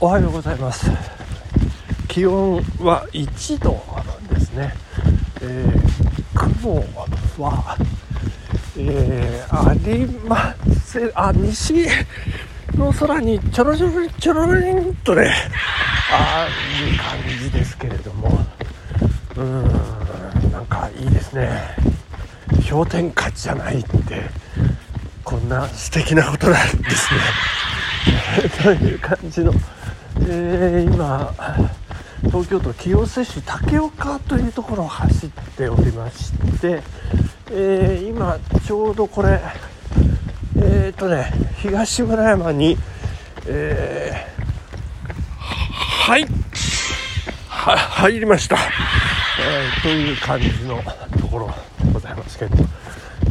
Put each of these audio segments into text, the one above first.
おはようございます。気温は1度ですね、えー、雲は、えー、ありません。あ西の空にちょろちょろちょろりんとねある感じですけれども。うーんなんかいいですね。氷点下じゃないってこんな素敵なことなんですね。という感じのえー、今東京都清瀬市竹岡というところを走っておりまして、えー、今ちょうどこれえっ、ー、とね東村山に、えはいは入りました、えという感じのところでございますけど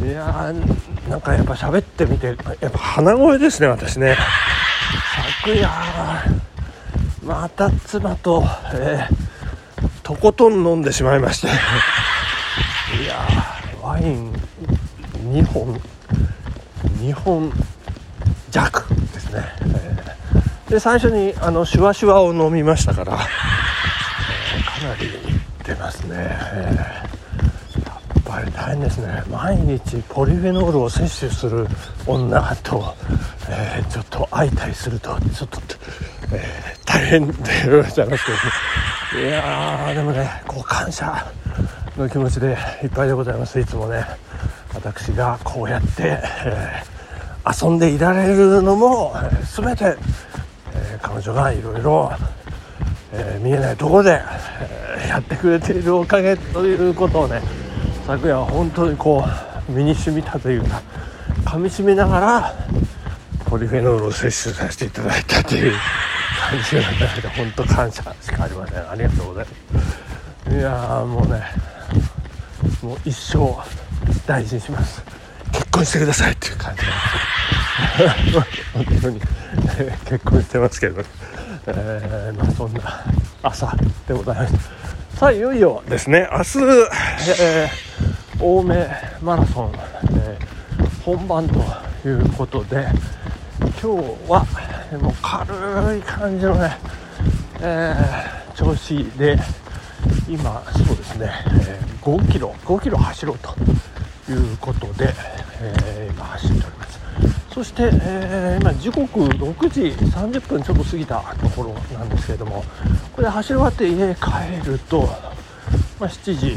いやーなんかやっぱ喋ってみてやっぱ鼻声ですね私ね。昨 夜また妻と、えー、とことん飲んでしまいまして。いやワイン2本2本弱ですね、えー、で最初にあのシュワシュワを飲みましたから、えー、かなり出ますね、え、大変ですね。毎日ポリフェノールを摂取する女と、えー、ちょっと相対するとちょっと、えー、大変でございますけど、いやでもねこう感謝の気持ちでいっぱいでございます。いつもね私がこうやって、えー、遊んでいられるのも、えー、全て、えー、彼女がいろいろ見えないところで、え、やってくれているおかげということをね昨夜は本当にこう身に染みたというか噛みしめながらポリフェノールを摂取させていただいたという感じがなので本当感謝しかありません。ありがとうございます。いやもうねもう一生大事にします。結婚してくださいっていう感じなんです本当に、結婚してますけど、えー、まあ、そんな朝でございます。さあいよいよですね。明日、えー、青梅マラソン、え本番ということで今日はもう軽い感じのね、えー、調子で今そうですね、えー、5キロ5キロ走ろうということで、えー、今走っております。そして、えー、今時刻6時30分ちょっと過ぎたところなんですけれどもこれ走り終わって家帰ると、まあ、7時、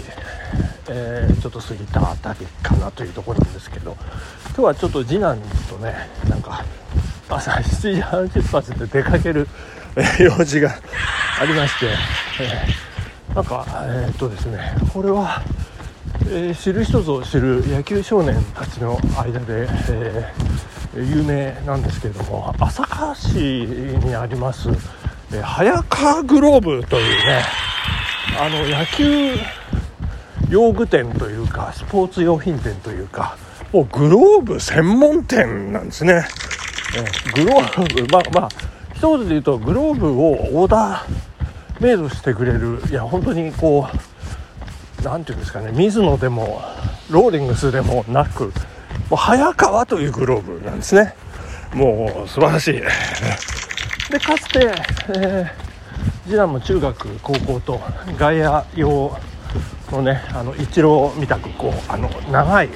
えー、ちょっと過ぎたあたりかなというところなんですけど今日はちょっと次男とねなんか朝7時半出発で出かける、え用事がありまして、えー、なんかえー、っとですねこれはえー、知る人ぞ知る野球少年たちの間で、えー、有名なんですけれども朝霞市にあります、え、早川グローブというねあの野球用具店というかスポーツ用品店というかもうグローブ専門店なんですね、え、グローブまあまあ一言で言うとグローブをオーダーメイドしてくれるいや本当にこう何ていうんですかね水野でもローリングスでもなくもう早川というグローブなんですね。もう素晴らしい。でかつて、えー、次男も中学高校と外野用のねあのイチローみたくこうあの長い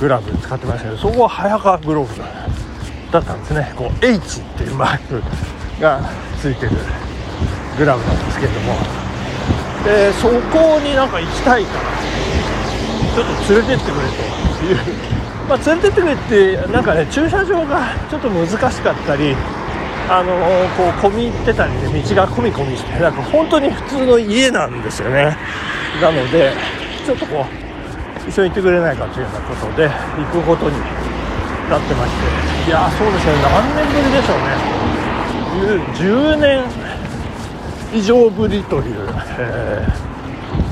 グラブ使ってましたけどそこは早川グローブだったんですね。こう H っていうマークがついてるグラブなんですけれども。でそこになんか行きたいからちょっと連れてってくれという。まあ連れてってくれってなんかね駐車場がちょっと難しかったりあの、こう込み入ってたりね道が込み込みしてなんか本当に普通の家なんですよね。なのでちょっとこう一緒に行ってくれないかというようなことで行くことになってまして。いやそうですね何年ぶりでしょうね。10年以上ぶりという、えー、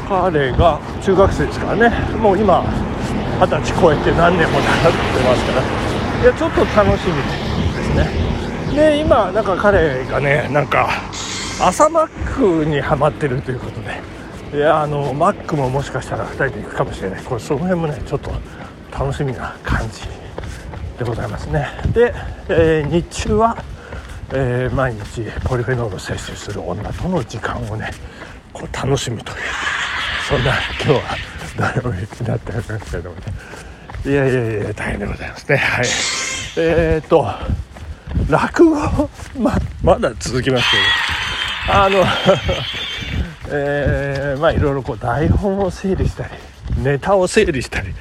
彼が中学生ですからね。もう今二十歳超えて何年も習ってますから。いやちょっと楽しみですね。で今なんか彼がねなんか朝マックにはまってるということで。いやあのマックももしかしたら2人で行くかもしれない。これその辺もねちょっと楽しみな感じでございますね。で、えー、日中はえー、毎日ポリフェノールを摂取する女との時間をねこう楽しむという。そんな今日は土曜日になっておりますけどもね。いやいやいや大変でございますね。はい。えー、っと落語？ままだ続きますけど。あの えー、まあいろいろこう台本を整理したりネタを整理したり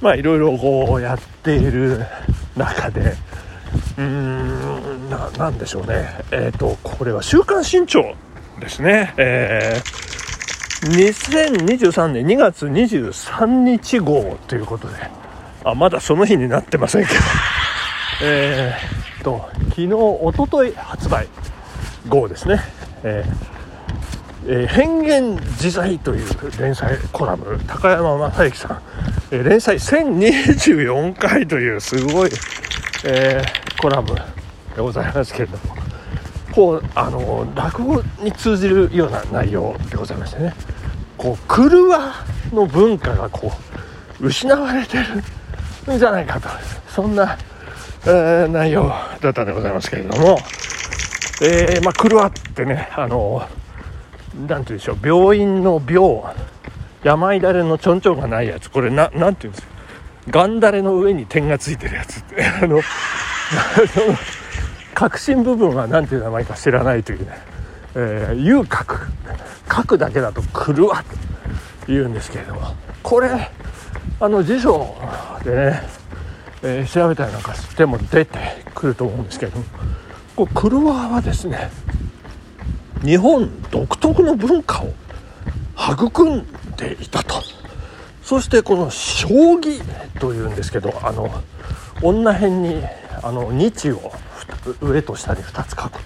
まあいろいろこうやっている中で。うーんななんでしょうね。えっ、ー、とこれは「週刊新潮」ですね。えー、2023年2月23日号ということであまだその日になってませんけど。えー、と昨日おととい発売号ですね。えーえー、変幻自在という連載コラム高山正幸さん、えー、連載1024回というすごい、えー、コラムでございますけれども。こうあの落語に通じるような内容でございましてね。こう狂わの文化がこう失われてるんじゃないかと。そんな、えー、内容だったんでございますけれども、えー、まあ狂わってねあのなんて言うでしょう。病院の病病だれのちょんちょんがないやつ。これななんて言うんですか。ガンダレの上に点がついてるやつって。あの 核心部分は何ていう名前か知らないというね、えー、遊角角だけだと狂わと言うんですけれども。これあの辞書でね、えー、調べたりなんかしても出てくると思うんですけれども。こう狂わはですね日本独特の文化を育んでいたと。そしてこの将棋というんですけどあの女辺にあの日を上と下に2つ書く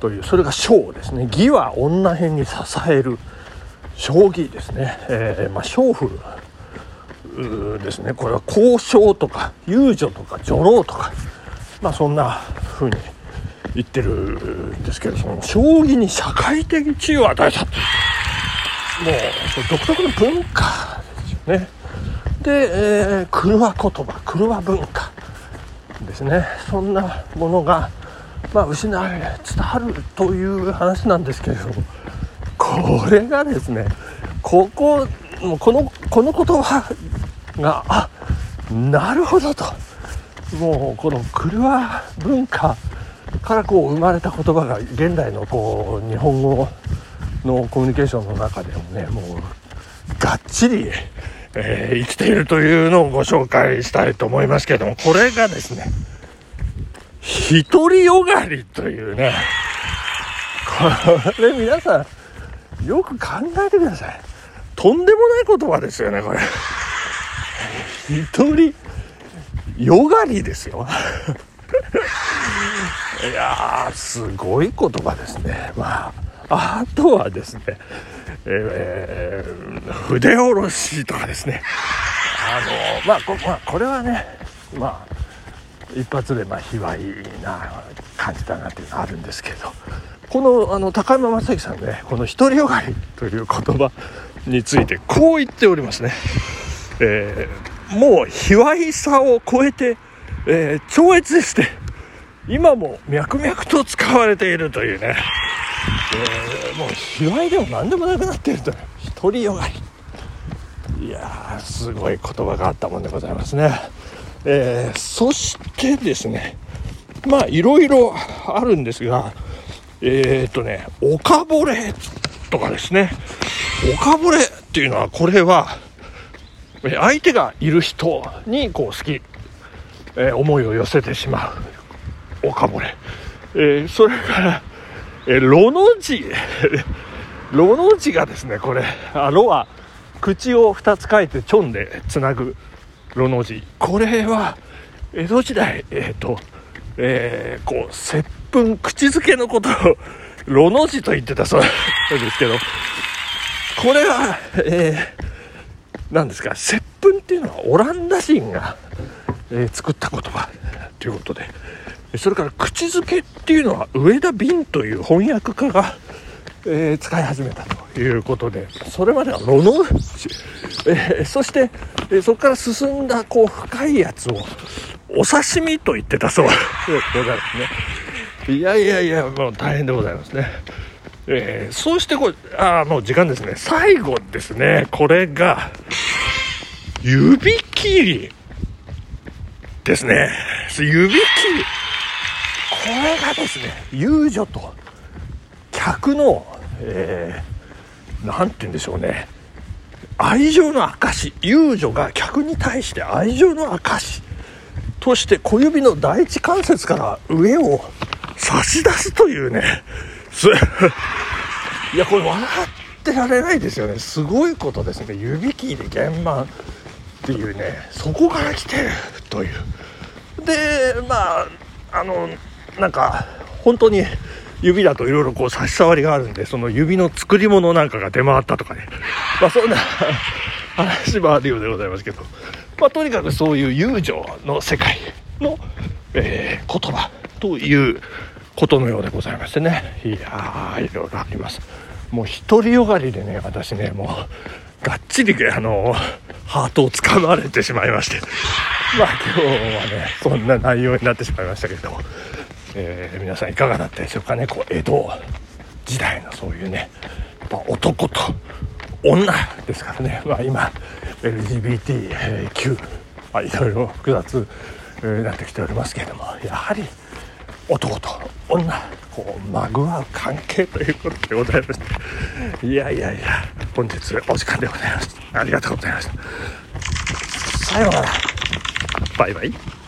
というそれが将ですね。義は女辺に支える将棋ですね、えー、まあ、娼婦ですね。これは交渉とか遊女とか女郎とかまあそんな風に言ってるんですけどその将棋に社会的地位を与えたと。いうもう独特の文化ですよね。で、えー、狂わ言葉狂わ文化。ですね。そんなものが、まあ、失われ伝わるという話なんですけれどもこれがですねこここのこの言葉があなるほどと。もうこの狂わ文化からこう生まれた言葉が現代のこう日本語のコミュニケーションの中でもねもうがっちり、えー、生きているというのをご紹介したいと思いますけどもこれがですね独りよがりというね。これ皆さんよく考えてください。とんでもない言葉ですよねこれ。独りよがりですよ。いやーすごい言葉ですね。まああとはですね、えー、筆下ろしとかですね。あのまあこ,、まあ、これはねまあ一発でまあ卑猥な感じだなっていうのはあるんですけど。このあの高山正樹さんねこの独りよがりという言葉についてこう言っておりますね、えー、もう卑猥さを超えて、えー、超越でして今も脈々と使われているというね、えー、もう卑猥でも何でもなくなっているという独りよがり。いやすごい言葉があったもんでございますね、えー、そしてですねまあいろいろあるんですがえー、っとねおかぼれとかですねおかぼれっていうのはこれは相手がいる人にこう好き、えー、思いを寄せてしまうおかぼれ。えー、それから、えー、ロの字。ロの字がですね、これ、あロは口を2つ書いてちょんでつなぐロの字。これは、江戸時代、えっ、ー、と、えー、こう、接吻、口づけのことを、ロの字と言ってたそう ですけど、これは、えー、ですか、接吻っていうのはオランダ人が、えー、作った言葉ということで、それから口づけっていうのは上田瓶という翻訳家が、えー、使い始めたということで。それまではロノえー、そして、えー、そこから進んだこう深いやつをお刺身と言ってたそう。でございますね。いやいやいやもう大変でございますね。えー、そうしてこうあもう時間ですね。最後ですね。これが指切りですね。指切り。これがですね遊女と客の、えー、なんて言うんでしょうね愛情の証遊女が客に対して愛情の証として小指の第一関節から上を差し出すというね。いやこれ笑ってられないですよね。すごいことですね。指切り玄満っていうね。そこから来てるという。でまああのなんか本当に指だといろいろこう差し障りがあるんでその指の作り物なんかが出回ったとかね。まあそんな 話もあるようでございますけど。まあとにかくそういう友情の世界の、えー、言葉ということのようでございましてね。いやーいろいろあります。もう独りよがりでね私ねもうがっちりあのハートをつかまれてしまいまして。まあ今日はねそんな内容になってしまいましたけれど。も、えー、皆さんいかがだったでしょうかね。こう江戸時代のそういうねやっぱ男と女ですからね、まあ、今 LGBTQ、ま、いろいろ複雑になってきておりますけれどもやはり男と女こうまぐわう関係ということでございまして。いやいやいや本日お時間でございました。ありがとうございました。さようなら。バイバイ。